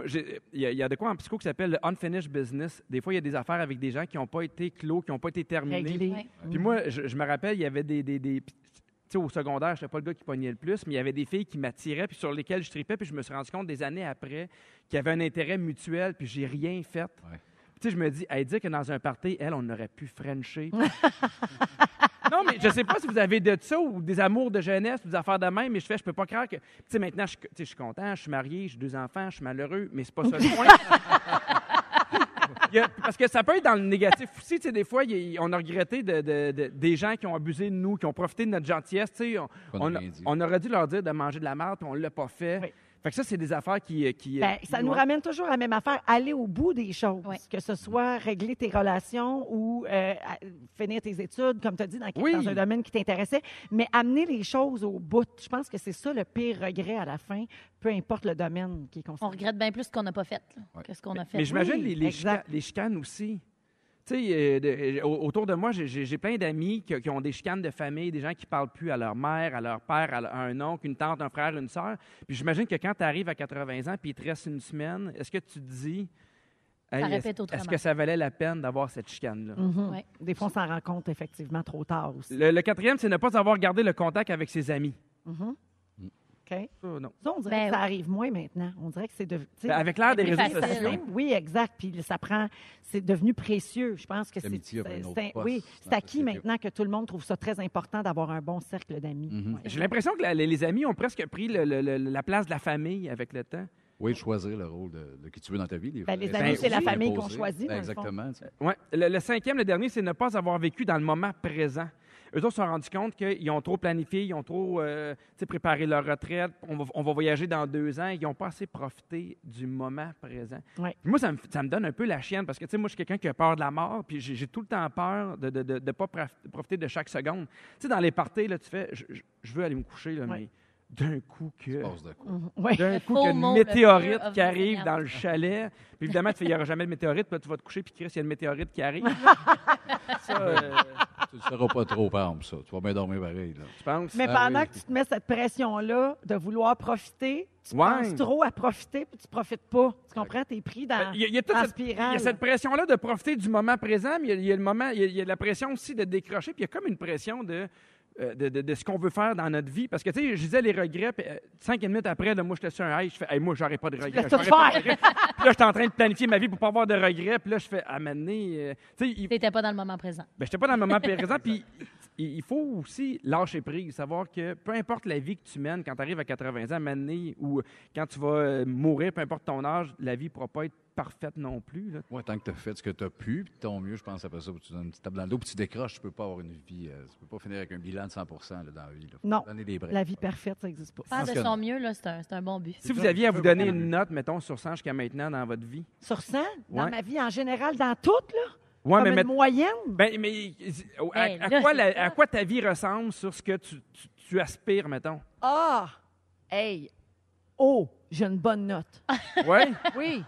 J'ai- Il y, a- il y a de quoi en psycho qui s'appelle le unfinished business. Des fois, il y a des affaires avec des gens qui n'ont pas été clos, qui n'ont pas été terminés. Ouais. Puis moi, je, je me rappelle, il y avait des. des, des- puis, tu sais, au secondaire, je n'étais pas le gars qui pognait le plus, mais il y avait des filles qui m'attiraient, puis sur lesquelles je tripais, puis je me suis rendu compte des années après qu'il y avait un intérêt mutuel, puis j'ai rien fait. Ouais. Tu sais, je me dis, elle dit que dans un party, elle, on aurait pu Frencher. non, mais je sais pas si vous avez de ça ou des amours de jeunesse ou des affaires de même, mais je fais, je peux pas croire que. Tu sais, maintenant, je, tu sais, je suis content, je suis marié, j'ai deux enfants, je suis malheureux, mais c'est pas ça le point. A- parce que ça peut être dans le négatif aussi. Tu sais, des fois, il on a regretté de- de- de- des gens qui ont abusé de nous, qui ont profité de notre gentillesse. Tu sais, on, aurait dû leur dire de manger de la merde, puis on l'a pas fait. Oui. Fait que ça, c'est des affaires qui. qui Ben, qui ça nous ramène toujours à la même affaire, aller au bout des choses. Que ce soit régler tes relations ou euh, finir tes études, comme tu as dit, dans, Oui. dans un domaine qui t'intéressait, mais amener les choses au bout. Je pense que c'est ça le pire regret à la fin, peu importe le domaine qui est On concerné. regrette bien plus ce qu'on n'a pas fait là, que ce qu'on a fait. Mais j'imagine Oui, les, les, exact. chica- les chicanes aussi. Tu sais, euh, euh, au- autour de moi, j'ai- plein d'amis qui, qui ont des chicanes de famille, des gens qui parlent plus à leur mère, à leur père, à, leur- à un oncle, une tante, un frère, une sœur. Puis j'imagine que quand tu arrives à 80 ans puis il te reste une semaine, est-ce que tu te dis, Hey, est-ce que ça valait la peine d'avoir cette chicane-là? Ouais. Des fois, on s'en rend compte effectivement trop tard aussi. Le, le quatrième, c'est ne pas avoir gardé le contact avec ses amis. Mhm. OK. Ça, non. Ça, on dirait Ben que ça oui. arrive moins maintenant. On dirait que c'est de, tu sais, Ben, avec l'ère des C'est plus réseaux facile. sociaux. Oui, exact. Puis ça prend, c'est devenu précieux. Je pense que c'est, L'amitié a pris un c'est- autre c'est un- poste oui, dans c'est la acquis société. maintenant que tout le monde trouve ça très important d'avoir un bon cercle d'amis. Mhm. Ouais. J'ai l'impression que la- les, les amis ont presque pris le- le- le- la place de la famille avec le temps. Oui, de choisir le rôle de, de qui tu veux dans ta vie. Ben, les fois, amis, c'est la famille qu'on choisit, Ben, dans le fond. exactement. tu sais. Ouais. Le, le cinquième, le dernier, c'est ne pas avoir vécu dans le moment présent. Eux autres se sont rendus compte qu'ils ont trop planifié, ils ont trop euh, préparé leur retraite. On va, on va voyager dans deux ans. Ils n'ont pas assez profité du moment présent. Ouais. Moi, ça me, ça me donne un peu la chienne parce que moi, je suis quelqu'un qui a peur de la mort, puis j'ai tout le temps peur de ne pas prof- profiter de chaque seconde. Tu sais, dans les parties, là, tu fais, je, je- je veux aller me coucher, là, Ouais. mais d'un coup que... Mhm. Ouais. D'un coup, qu'il y a une météorite qui arrive dans le chalet. Puis évidemment, tu fais, il n'y aura jamais de météorite. Puis là, tu vas te coucher, puis Chris, il y a une météorite qui arrive. ça, euh, Tu ne seras pas trop, par exemple, ça. Tu vas bien dormir pareil. Là. tu penses? Mais Ah pendant oui. que tu te mets cette pression-là de vouloir profiter, tu Ouais. penses trop à profiter puis tu profites pas. Tu comprends? Tu es pris dans, Euh, Il y a, il y a toute en cette, spirale. il y a cette pression-là de profiter du moment présent, mais il y a, il y a le moment, il y a, il y a la pression aussi de décrocher, puis il y a comme une pression de, euh, de, de- de ce qu'on veut faire dans notre vie. Parce que, tu sais, je disais les regrets, puis euh, cinq minutes après, là, moi, j'étais sur un high, je fais, hey, moi, j'aurais pas de regrets. pas de regrets. puis là, j'étais en train de planifier ma vie pour pas avoir de regrets, puis là, je fais, à m'amener, tu sais, T'étais pas dans le moment présent. Ben, j'étais pas dans le moment présent. Puis il faut aussi lâcher prise, savoir que peu importe la vie que tu mènes quand tu arrives à 80 ans, m'amener ou quand tu vas euh, mourir, peu importe ton âge, la vie ne pourra pas être parfaite non plus. là. Ouais, tant que tu as fait ce que tu as pu, puis ton mieux, je pense, après ça, tu donnes une petite tape dans le dos, puis tu décroches, tu peux pas avoir une vie, euh, tu peux pas finir avec un bilan de 100 là, dans la vie. Là. Non. Donner des breaks. La vie parfaite, ça n'existe pas. Faire de son mieux, là, c'est un, c'est un bon but. Si vous aviez à vous donner une note, mettons, sur 100 jusqu'à maintenant dans votre vie. Sur 100, dans Ouais. ma vie en général, dans toute, là, Ouais, comme mais, une met- moyenne, ben, mais à, Ben, à quoi la- à quoi ta vie ressemble sur ce que tu, tu- tu aspires, mettons? ah, hey, oh, j'ai une bonne note. Ouais? Oui,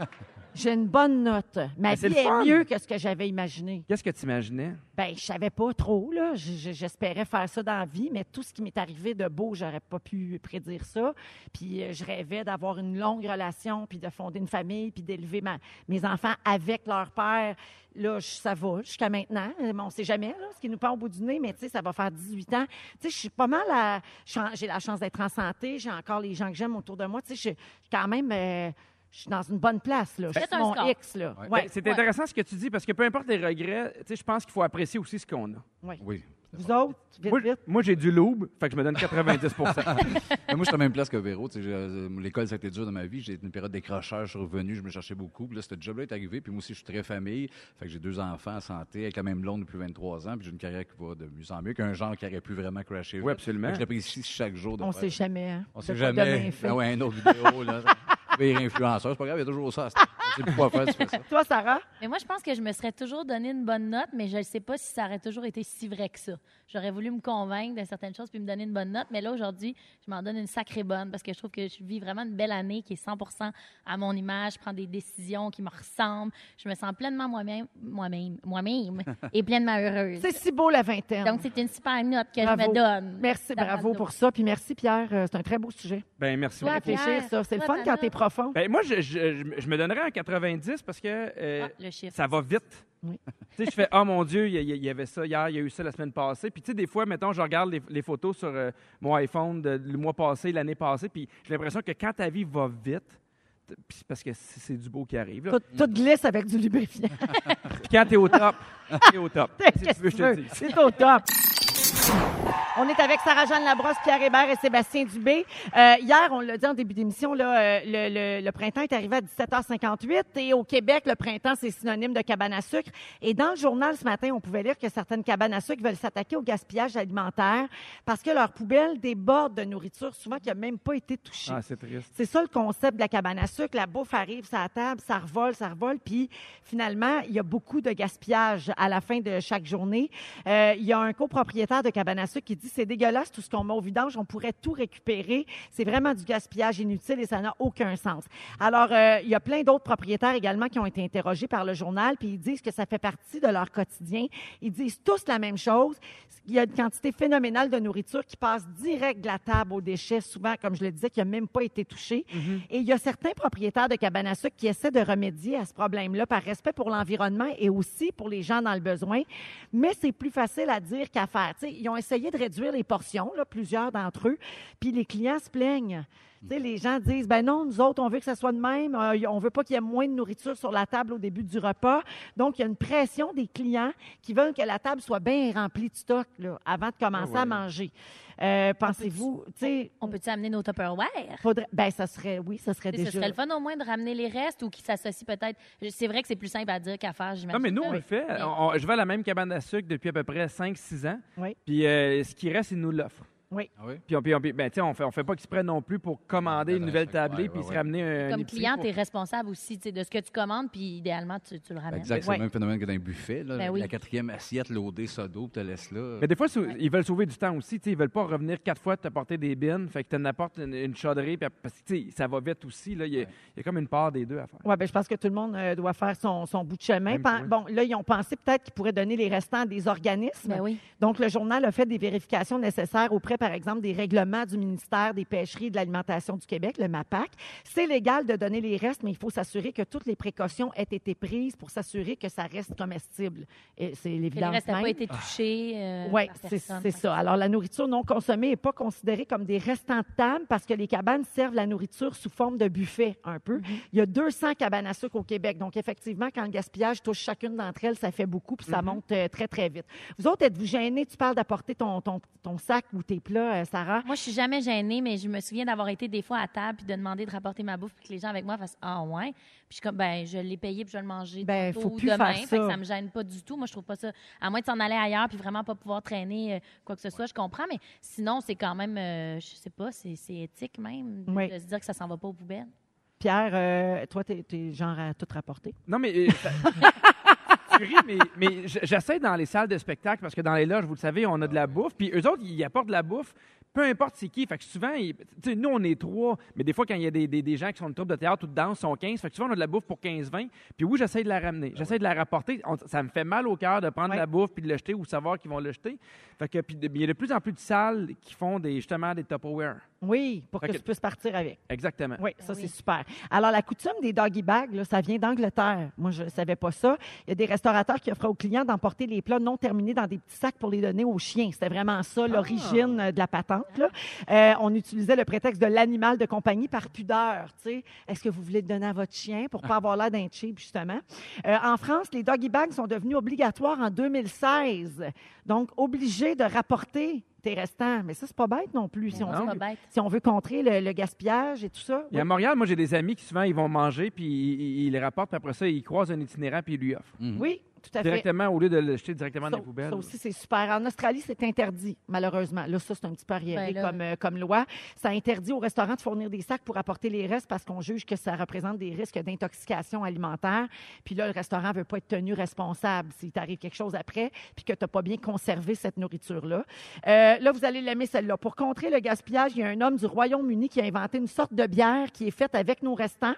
j'ai une bonne note. Ma Mais c'est vie le est fun. mieux que ce que j'avais imaginé. Qu'est-ce que tu imaginais? Ben, je savais pas trop, là. Je- je- J'espérais faire ça dans la vie, mais tout ce qui m'est arrivé de beau, j'aurais pas pu prédire ça. Puis euh, je rêvais d'avoir une longue relation, puis de fonder une famille, puis d'élever ma- mes enfants avec leur père. Là, je- ça va jusqu'à maintenant. Euh, mais On sait jamais, là, ce qui nous pend au bout du nez, mais tu sais, ça va faire 18 ans. Tu sais, je suis pas mal à... je suis en- J'ai la chance d'être en santé, j'ai encore les gens que j'aime autour de moi. Tu sais, je je suis quand même... euh, je suis dans une bonne place, là. Je suis sur un mon score. X, là. Ouais. Ouais. Ben, c'est ouais. intéressant ce que tu dis parce que peu importe les regrets, tu sais, je pense qu'il faut apprécier aussi ce qu'on a. Oui. Vous autres, vite, Moi, vite. moi, j'ai du loup, fait que je me donne 90 Mais moi, je suis à la même place que Véro. Tu sais, j'ai- euh, L'école, ça a été dur dans ma vie. J'ai été une période décrocheur, je suis revenu, je me cherchais beaucoup. Puis là, ce job-là est arrivé. Puis moi aussi, je suis très famille. Fait que j'ai deux enfants en santé, avec la même blonde depuis 23 ans. Puis j'ai une carrière qui va de mieux en mieux, qu'un genre qui aurait pu vraiment crasher. Oui, absolument. Fait que Je l'apprécie chaque jour. De On faire- sait jamais, hein. On de sait jamais. Ah ouais, une autre vidéo, là. devenir influenceur, c'est pas grave, il y a toujours ça. C'est plus quoi faire, tu fais ça. Toi, Sarah? Mais moi, je pense que je me serais toujours donné une bonne note, mais je ne sais pas si ça aurait toujours été si vrai que ça. J'aurais voulu me convaincre de certaines choses puis me donner une bonne note, mais là, aujourd'hui, je m'en donne une sacrée bonne parce que je trouve que je vis vraiment une belle année qui est 100 à mon image. Je prends des décisions qui me ressemblent. Je me sens pleinement moi-même, moi-même, moi-même et pleinement heureuse. C'est si beau, la vingtaine. Donc, c'est une super note que Bravo. je me donne. Merci, bravo pour ça. Puis merci, Pierre. Euh, C'est un très beau sujet. Ben, merci Toi, beaucoup. Réfléchir, Pierre, ça. C'est le fun quand t'es? Profond. Ben, moi, je, je- je- je me donnerais un 90 parce que euh, Ah, ça va vite. Oui. Tu sais, je fais, oh mon Dieu, il y, avait ça hier, il y a eu ça la semaine passée. Puis, tu sais, des fois, mettons, je regarde les, les photos sur euh, mon iPhone de, le mois passé, l'année passée, puis j'ai l'impression que quand ta vie va vite, puis parce que c'est du beau qui arrive. là. Tout, tout glisse avec du lubrifiant. Puis quand t'es au top, t'es au top. Si tu veux, je tu te dis. C'est au top. On est avec Sarah-Jeanne Labrosse, Pierre Hébert et Sébastien Dubé. Euh, hier, on l'a dit en début d'émission, là, euh, le, le- le printemps est arrivé à 17h58 et au Québec, le printemps, c'est synonyme de cabane à sucre. Et dans le journal ce matin, on pouvait lire que certaines cabanes à sucre veulent s'attaquer au gaspillage alimentaire parce que leurs poubelles débordent de nourriture, souvent qui n'a même pas été touchée. Ah, c'est triste. C'est ça le concept de la cabane à sucre. La bouffe arrive sur la table, ça revole, ça revole, puis finalement, il y a beaucoup de gaspillage à la fin de chaque journée. Euh, il y a un copropriétaire de cabane à sucre qui dit c'est dégueulasse tout ce qu'on met au vidange, on pourrait tout récupérer. C'est vraiment du gaspillage inutile et ça n'a aucun sens. Alors, euh, il y a plein d'autres propriétaires également qui ont été interrogés par le journal, puis ils disent que ça fait partie de leur quotidien. Ils disent tous la même chose. Il y a une quantité phénoménale de nourriture qui passe direct de la table aux déchets, souvent, comme je le disais, qui n'a même pas été touchée. Et il y a certains propriétaires de cabanes à sucre qui essaient de remédier à ce problème-là par respect pour l'environnement et aussi pour les gens dans le besoin. Mais c'est plus facile à dire qu'à faire. Tu sais, ils ont essayé de réduire les portions, là, plusieurs d'entre eux, puis les clients se plaignent. Les gens disent, ben non, nous autres, on veut que ça soit de même. Euh, on veut pas qu'il y ait moins de nourriture sur la table au début du repas. Donc, il y a une pression des clients qui veulent que la table soit bien remplie de stock là, avant de commencer Ah ouais. à manger. Euh, Pensez-vous, tu sais, On peut-tu amener nos Tupperware? faudrait, ben ça serait, oui, ça serait déjà. Ce serait le fun au moins de ramener les restes ou qui s'associent peut-être. C'est vrai que c'est plus simple à dire qu'à faire, j'imagine. Non, mais nous, on le fait. Mais- On- on- je vais à la même cabane à sucre depuis à peu près 5-6 ans. Oui. Puis euh, ce qui reste, ils nous l'offrent. Ah oui? Puis, on, puis on- puis, ben, on fait, on fait pas exprès non plus pour commander Ben, une ben, nouvelle tablée ouais, puis ouais, se ouais. ramener un. Comme client, pour- tu es responsable aussi de ce que tu commandes, puis idéalement, tu, tu le ramènes. Exact, c'est Ouais. le même phénomène que dans un buffet. Là. Ben oui. La quatrième assiette loadée sodo, puis te laisse là. Mais des fois, ils veulent sauver du temps aussi. Ils veulent pas revenir quatre fois t'apporter des bins. Fait que tu apportes une, une chauderie. puis- Parce que ça va vite aussi. Là. Il, y a, il y a comme une part des deux à faire. Oui, ben, je pense que tout le monde euh, doit faire son, son bout de chemin. Pen-. Bon, là, ils ont pensé peut-être qu'ils pourraient donner les restants à des organismes. Ben oui. Donc, le journal a fait des vérifications nécessaires auprès, par exemple, des règlements du ministère des Pêcheries et de l'Alimentation du Québec, le MAPAC. C'est légal de donner les restes, mais il faut s'assurer que toutes les précautions aient été prises pour s'assurer que ça reste comestible. Et c'est l'évidence restes n'ont même. pas été touchés. euh, Oui, c'est ça. Alors, la nourriture non consommée n'est pas considérée comme des restants de table parce que les cabanes servent la nourriture sous forme de buffet, un peu. Il y a 200 cabanes à sucre au Québec. Donc, effectivement, quand le gaspillage touche chacune d'entre elles, ça fait beaucoup puis ça monte euh, très, très vite. Vous autres, êtes-vous gênés? Tu parles d'apporter ton, ton, ton sac ou tes euh, Sarah? Moi, je suis jamais gênée, mais je me souviens d'avoir été des fois à table puis de demander de rapporter ma bouffe puis que les gens avec moi fassent Ah, ouais. Puis je comme, ben, je l'ai payé puis je vais le manger Ben, tantôt faut ou plus demain. faire Fait que ça. ça me gêne pas du tout. Moi, je trouve pas ça. À moins de s'en aller ailleurs puis vraiment pas pouvoir traîner euh, quoi que ce soit, je comprends. Mais sinon, c'est quand même, euh, je sais pas, c'est c'est éthique même de, Oui. de se dire que ça s'en va pas aux poubelles. Pierre, euh, toi, t'es es genre à tout rapporter. Non, mais. mais, j'essaie dans les salles de spectacle parce que dans les loges, vous le savez, on a de la bouffe. Puis eux autres, ils apportent de la bouffe, peu importe c'est qui. Fait que souvent, nous, on est trois, mais des fois, quand il y a des, des- des gens qui sont de troupe de théâtre ou de danse, ils sont 15. Fait que souvent, on a de la bouffe pour 15-20. Puis oui, j'essaie de la ramener. J'essaie de la rapporter. On- ça me fait mal au cœur de prendre Ouais. de la bouffe puis de le jeter ou savoir qu'ils vont le jeter. Fait que, puis il y a de plus en plus de salles qui font des, justement des Tupperware. Oui, pour que que- tu puisses partir avec. Exactement. Oui, ça, oui. c'est super. Alors, la coutume des doggy bags, là, ça vient d'Angleterre. Moi, je ne savais pas ça. Il y a des restaurateurs qui offraient aux clients d'emporter les plats non terminés dans des petits sacs pour les donner aux chiens. C'était vraiment ça, l'origine euh, de la patente. là. Euh, on utilisait le prétexte de l'animal de compagnie par pudeur. tu sais. Est-ce que vous voulez le donner à votre chien pour pas avoir l'air d'un cheap, justement? Euh, en France, les doggy bags sont devenus obligatoires en 2016. Donc, obligés de rapporter tes restants. Mais ça, c'est pas bête non plus. Si on, pas bête. si on veut contrer le, le gaspillage et tout ça. Et à Montréal, moi, j'ai des amis qui souvent, ils vont manger, puis ils, les rapportent, puis après ça, ils croisent un itinérant, puis ils lui offrent. Oui, tout à fait. Directement, au lieu de le jeter directement dans Ça, les poubelles. ça aussi, c'est super. En Australie, c'est interdit, malheureusement. Là, ça, c'est un petit peu arriéré Ben comme, euh, comme loi. Ça interdit aux restaurants de fournir des sacs pour apporter les restes parce qu'on juge que ça représente des risques d'intoxication alimentaire. Puis là, le restaurant ne veut pas être tenu responsable s'il t'arrive quelque chose après puis que tu n'as pas bien conservé cette nourriture-là. Euh, là, vous allez l'aimer, celle-là. Pour contrer le gaspillage, il y a un homme du Royaume-Uni qui a inventé une sorte de bière qui est faite avec nos restants.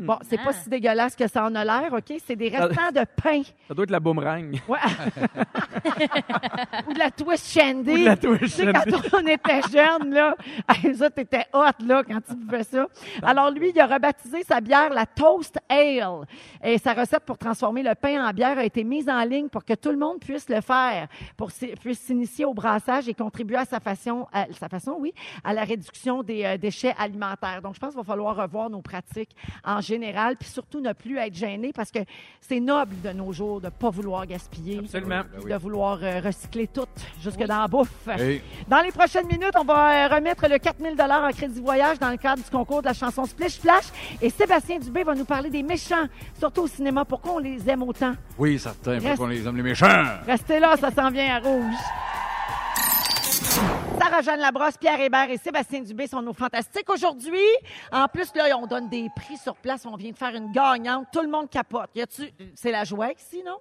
Bon, c'est pas Ah. si dégueulasse que ça en a l'air, OK? C'est des restants de pain. Ça doit être la boomerang. Ouais. Ou de la twist shandy. Ou de la twist Tu sais, shandy. quand on était jeune, là, ça, t'étais hot, là, quand tu buvais ça. Alors, lui, il a rebaptisé sa bière la Toast Ale. Et sa recette pour transformer le pain en bière a été mise en ligne pour que tout le monde puisse le faire, pour puisse s'initier au brassage et contribuer à sa façon, à, sa façon, oui, à la réduction des euh, déchets alimentaires. Donc, je pense qu'il va falloir revoir nos pratiques en général, puis surtout ne plus être gêné parce que c'est noble de nos jours de pas vouloir gaspiller. Absolument. Ben oui. De vouloir euh, recycler tout, jusque dans la bouffe. Hey. Dans les prochaines minutes, on va euh, remettre le 4000 en crédit voyage dans le cadre du concours de la chanson Splish Flash. Et Sébastien Dubé va nous parler des méchants, surtout au cinéma. Pourquoi on les aime autant? Oui, certain. Reste- Faut qu'on les aime les méchants? Restez là, ça s'en vient à rouge. Sarah-Jeanne Labrosse, Pierre Hébert et Sébastien Dubé sont nos fantastiques aujourd'hui. En plus, là, on donne des prix sur place. On vient de faire une gagnante. Tout le monde capote. C'est la joie ici, non?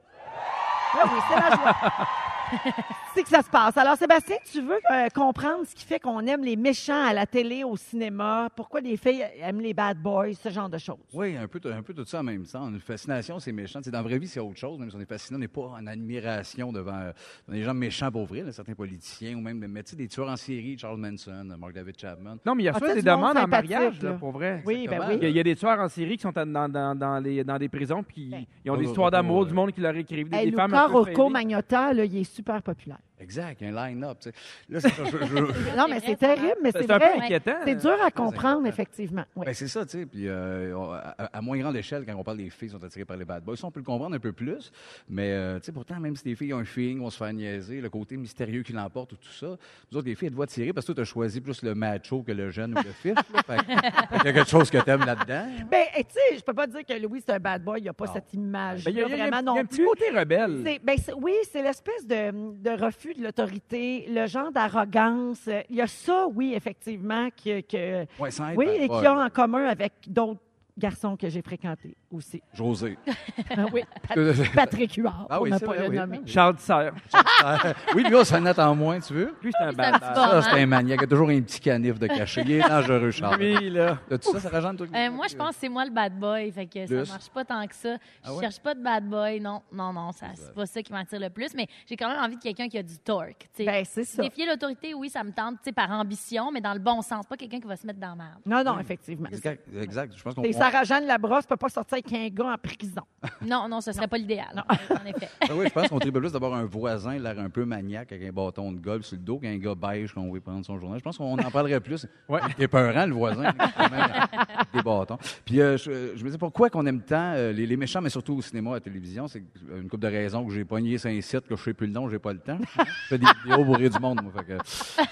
Oui, oui, c'est la joie. c'est que ça se passe. Alors, Sébastien, tu veux euh, comprendre ce qui fait qu'on aime les méchants à la télé, au cinéma? Pourquoi les filles aiment les bad boys, ce genre de choses? Oui, un peu, un peu tout ça en même temps. Une fascination, c'est méchant. Tu sais, dans la vraie vie, c'est autre chose. Même si on est fasciné, on n'est pas en admiration devant, euh, des gens méchants pour vrai, là, certains politiciens ou même mais, tu sais, des tueurs en série, Charles Manson, Mark David Chapman. Non, mais il y a Ah, soit c'est des demandes en mariage, là, pour vrai. Oui, ben oui. Il y, a, il y a des tueurs en série qui sont dans, dans, les, dans des prisons, puis Ben. ils ont des Oh, histoires oh, d'amour, oh, du monde qui leur écrivent, des, Hey, des femmes Luca Rocco fêlées. Magnotta, là, il est super populaire. Exact, un line-up. tu sais. Là, c'est ça, je- je- Non, mais C'est terrible, mais c'est C'est un peu vrai. inquiétant. C'est dur à comprendre, effectivement. Oui. Ben, c'est ça, tu sais. Puis euh, on- à, à moins grande échelle, quand on parle des filles qui sont attirées par les bad boys, ça, on peut le comprendre un peu plus. Mais, euh, tu sais, pourtant, même si les filles ont un feeling, on se fait niaiser, le côté mystérieux qui l'emporte ou tout ça, nous autres, les filles, elles doivent tirer parce que toi, tu as choisi plus le macho que le jeune ou le fif. là? Fait que- fait qu'il y a quelque chose que tu aimes là-dedans. Ben, et tu sais, je peux pas dire que Louis, c'est un bad boy. Il n'y a pas Non. cette image Ben, il y a, il y a- il y a- vraiment il y a non un petit plus. côté rebelle. C'est- ben, c'est- oui, c'est l'espèce de, de refus de l'autorité, le genre d'arrogance. Il y a ça, oui, effectivement, que, que- Ouais, oui, et qui ont en commun avec d'autres garçons que j'ai fréquentés aussi. José. oui, Pat- Patrick Huard, Ah oui, ne c'est pas vrai, le oui. nommer. Charles Serre. oui, lui, on s'en moins, tu veux? Lui, c'est un un bad petit boy. bon. Ça, c'est un maniaque. Il y a toujours un petit canif de cachet. Il est dangereux, Charles. Lui, là. As-tu ça, ça rajoute, toi? Euh, moi, je pense que c'est moi le bad boy. Fait que Plus? ça marche pas tant que ça. Je Ah ouais? cherche pas de bad boy. Non, non, non. ça- C'est pas ça qui m'attire le plus. Mais j'ai quand même envie de quelqu'un qui a du torque. tu sais. Ben, c'est ça. Défier l'autorité, oui, ça me tente tu sais, par ambition, mais dans le bon sens. Pas quelqu'un qui va se mettre dans la merde. Non, non, effectivement. Exact, exact. Je pense qu'on Et Sarah-Jeanne Labrosse peut pas sortir avec un gars en prison. Non, non, ce serait pas l'idéal. En effet. Ah oui, je pense qu'on tripe plus d'avoir un voisin, l'air un peu maniaque, avec un bâton de golf sur le dos, qu'un gars beige qu'on veut prendre son journal. Je pense qu'on en parlerait plus. Ouais. Il est peurant, le voisin, quand même, avec des bâtons. Puis euh, je, je me dis, pourquoi qu'on aime tant euh, les, les méchants, mais surtout au cinéma, à la télévision, c'est une couple de raisons que j'ai pogné saint site, que je sais plus le nom, j'ai pas le temps. Je fais des vidéos bourrées du monde, moi. fait que,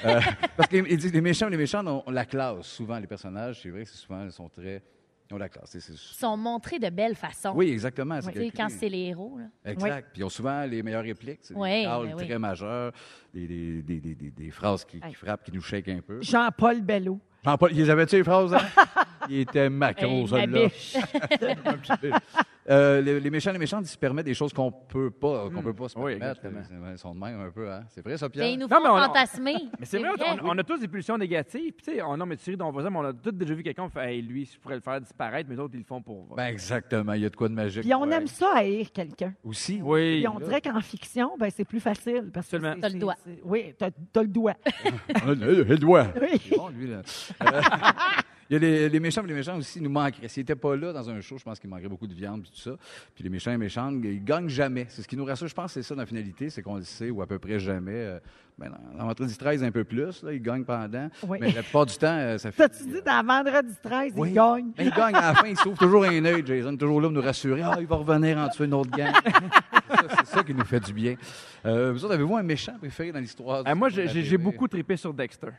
euh, parce que les, les méchants, les méchants ont la classe, souvent, les personnages, c'est vrai que c'est souvent, ils sont très... Ils ont la classe. Ils sont montrés de belle façon. Oui, exactement. c'est quand c'est les héros. Là. Exact. Puis ils ont souvent les meilleures répliques. C'est Oui, des paroles oui. très majeures, des, des, des, des, des- des phrases qui, frappent, qui nous shake un peu. Jean-Paul Bello. Jean-Paul, ils avaient-tu les phrases, hein? Il était macro, Hey, celui-là. Euh, les, les méchants, les méchants, ils se permettent des choses qu'on peut pas, qu'on peut pas se Oui, permettre. exactement. Ils sont de même un peu, hein? C'est vrai, ça, Pierre? Mais ils nous Non, font mais on- fantasmer. Mais c'est vrai, on, on a tous des pulsions négatives. Puis, tu sais, on, non, mais tu ris dans voisin, mais on a tous déjà vu quelqu'un faire, hey, lui, je pourrais le faire disparaître, mais d'autres, ils le font pour. Ben, exactement. Il y a de quoi de magique. Puis on Ouais. aime ça haïr quelqu'un. Aussi? oui. Puis on dirait qu'en fiction, ben, c'est plus facile. Parce que T'as le doigt. Oui, t'as t'as le doigt. le, doigt. Oui. C'est bon, lui, là. Il y a les, les méchants, puis les méchants aussi nous manqueraient. S'ils n'étaient pas là dans un show, je pense qu'il manquerait beaucoup de viande, puis tout ça. Puis les méchants et méchantes, ils gagnent jamais. C'est ce qui nous rassure, je pense, c'est ça dans la finalité, c'est qu'on le sait, ou à peu près jamais. Euh, ben, dans, dans Vendredi 13, un peu plus, là, ils gagnent pendant. Oui. Mais la plupart du temps, euh, ça fait. T'as-tu dit dans Vendredi 13, Oui. il gagne? Ben, ils gagnent à la fin, ils s'ouvrent toujours un œil, Jason, toujours là pour nous rassurer. Ah, il va revenir en tuer une autre gang. c'est, ça, c'est ça qui nous fait du bien. Euh, vous autres, avez-vous un méchant préféré dans l'histoire? Ah, moi, j'ai beaucoup trippé sur Dexter.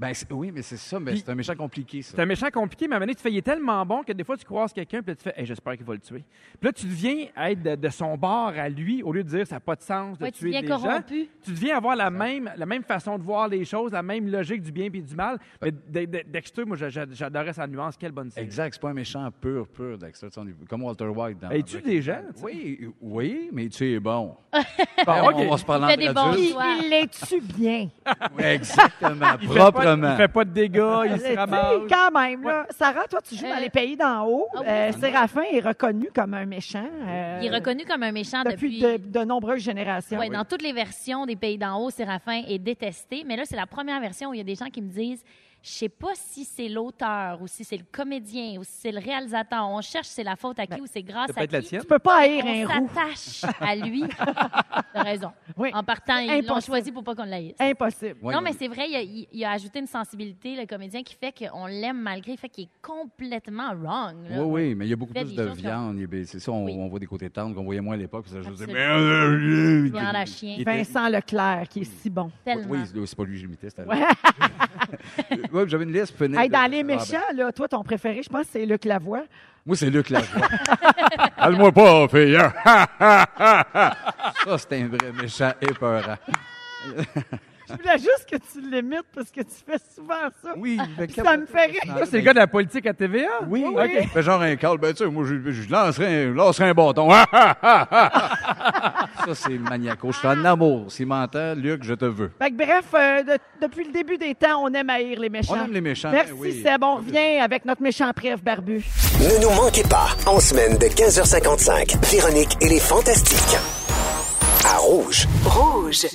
Ben, oui, mais c'est ça, mais c'est un méchant compliqué, ça. C'est un méchant compliqué, mais à un moment donné, tu fais, il est tellement bon que des fois, tu croises quelqu'un, puis là, tu fais, Hey, j'espère qu'il va le tuer. Puis là, tu deviens être de, de son bord à lui, au lieu de dire, ça n'a pas de sens de Ouais, tu tuer deviens des gens. Tu deviens avoir la même, la même façon de voir les choses, la même logique du bien et du mal. Mais De- de- Dexter, moi, j'a- j'a- j'adorais sa nuance. Quelle bonne série. Exact, c'est pas un méchant pur, pur, Dexter. Tu Comme Walter White dans. Hey, tue des gens, tu sais? Oui, oui, mais tu es bon. Bon. On va se parler Il fait entre des bons adultes. Puis choix. il les tue bien? Exactement, Il proprement. il fait pas de dégâts, il se ramasse. quand même, là. Sarah, toi, tu joues dans Euh, les pays d'en haut. ah oui. Euh, Séraphin est reconnu comme un méchant. euh, Il est reconnu comme un méchant depuis, depuis. de, de nombreuses générations. Ouais, Dans toutes les versions des Pays d'en haut, Séraphin est détesté. Mais là, c'est la première version où il y a des gens qui me disent je sais pas si c'est l'auteur ou si c'est le comédien ou si c'est le réalisateur. On cherche si c'est la faute à qui ou c'est grâce à la qui. tienne. Tu peux pas haïr un On roux. s'attache à lui. T'as raison. Oui. En partant, ils l'ont Impossible. choisi pour pas qu'on l'haïsse. Impossible. Non, oui. mais c'est vrai, il a, il- il a ajouté une sensibilité, le comédien, qui fait qu'on l'aime malgré le fait qu'il est complètement wrong. là. Oui, oui, mais il y a beaucoup plus de viande. Ben, C'est ça, on, Oui. on voit des côtés tendres qu'on voyait moins à l'époque. je disais, mais- Viande à chien. Il était- Vincent Leclerc, qui est si bon. Tellement. Oui, c'est c'est pas lui que j'imitais, c'était Ouais, j'avais une liste. Hey, de- dans les Ah, méchants, là, toi, ton préféré, je pense c'est Luc Lavoie. Moi, c'est Luc Lavoie. Parle-moi pas, fille. hein. ça, c'est un vrai méchant épeurant. Je voulais juste que tu l'imites parce que tu fais souvent ça. Oui, Ça me fait rire. Ça, c'est le gars de la politique à TVA? Oui, Oui, oui. OK. Fait genre un call. Ben, tu sais, moi, je, je lancerais, un, lancerais un bâton. ça, c'est maniaco. Je suis en amour. S'il m'entend, Luc, je te veux. Fait que bref, euh, de- depuis le début des temps, on aime haïr les méchants. On aime les méchants. Merci, ben oui. Seb. On revient avec notre méchant préf barbu. Ne nous manquez pas, en semaine de 15h55, Véronique et les Fantastiques. À Rouge. Rouge.